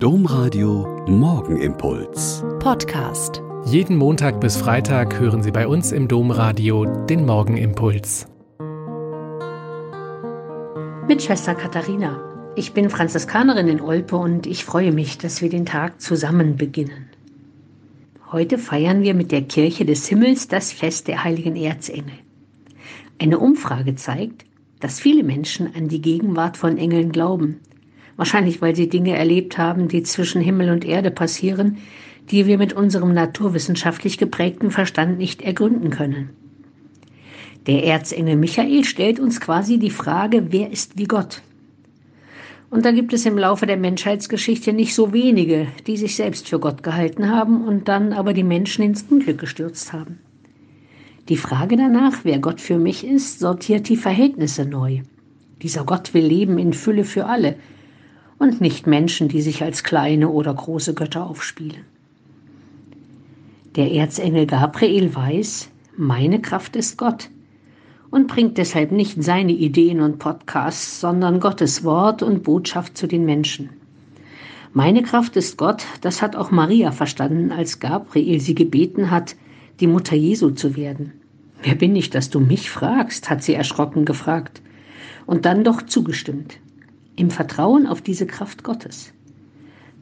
Domradio Morgenimpuls. Podcast. Jeden Montag bis Freitag hören Sie bei uns im Domradio den Morgenimpuls. Mit Schwester Katharina. Ich bin Franziskanerin in Olpe und ich freue mich, dass wir den Tag zusammen beginnen. Heute feiern wir mit der Kirche des Himmels das Fest der heiligen Erzengel. Eine Umfrage zeigt, dass viele Menschen an die Gegenwart von Engeln glauben Wahrscheinlich, weil sie Dinge erlebt haben, die zwischen Himmel und Erde passieren, die wir mit unserem naturwissenschaftlich geprägten Verstand nicht ergründen können. Der Erzengel Michael stellt uns quasi die Frage, wer ist wie Gott? Und da gibt es im Laufe der Menschheitsgeschichte nicht so wenige, die sich selbst für Gott gehalten haben und dann aber die Menschen ins Unglück gestürzt haben. Die Frage danach, wer Gott für mich ist, sortiert die Verhältnisse neu. Dieser Gott will Leben in Fülle für alle, und nicht Menschen, die sich als kleine oder große Götter aufspielen. Der Erzengel Gabriel weiß, meine Kraft ist Gott und bringt deshalb nicht seine Ideen und Podcasts, sondern Gottes Wort und Botschaft zu den Menschen. Meine Kraft ist Gott, das hat auch Maria verstanden, als Gabriel sie gebeten hat, die Mutter Jesu zu werden. Wer bin ich, dass du mich fragst? hat sie erschrocken gefragt und dann doch zugestimmt im Vertrauen auf diese Kraft Gottes.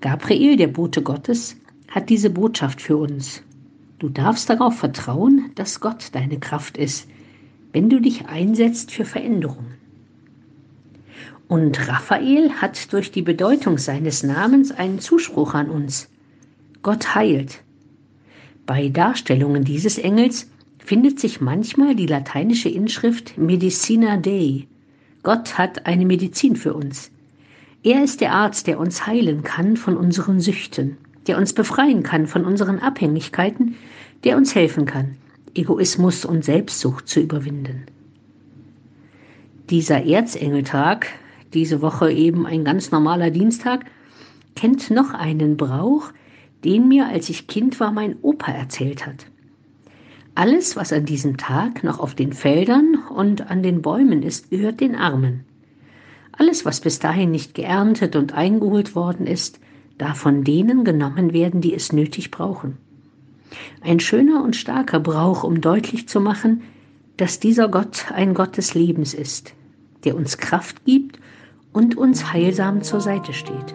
Gabriel, der Bote Gottes, hat diese Botschaft für uns. Du darfst darauf vertrauen, dass Gott deine Kraft ist, wenn du dich einsetzt für Veränderungen. Und Raphael hat durch die Bedeutung seines Namens einen Zuspruch an uns. Gott heilt. Bei Darstellungen dieses Engels findet sich manchmal die lateinische Inschrift Medicina Dei, Gott hat eine Medizin für uns. Er ist der Arzt, der uns heilen kann von unseren Süchten, der uns befreien kann von unseren Abhängigkeiten, der uns helfen kann, Egoismus und Selbstsucht zu überwinden. Dieser Erzengeltag, diese Woche eben ein ganz normaler Dienstag, kennt noch einen Brauch, den mir, als ich Kind war, mein Opa erzählt hat. Alles, was an diesem Tag noch auf den Feldern und an den Bäumen ist, gehört den Armen. Alles, was bis dahin nicht geerntet und eingeholt worden ist, darf von denen genommen werden, die es nötig brauchen. Ein schöner und starker Brauch, um deutlich zu machen, dass dieser Gott ein Gott des Lebens ist, der uns Kraft gibt und uns heilsam zur Seite steht.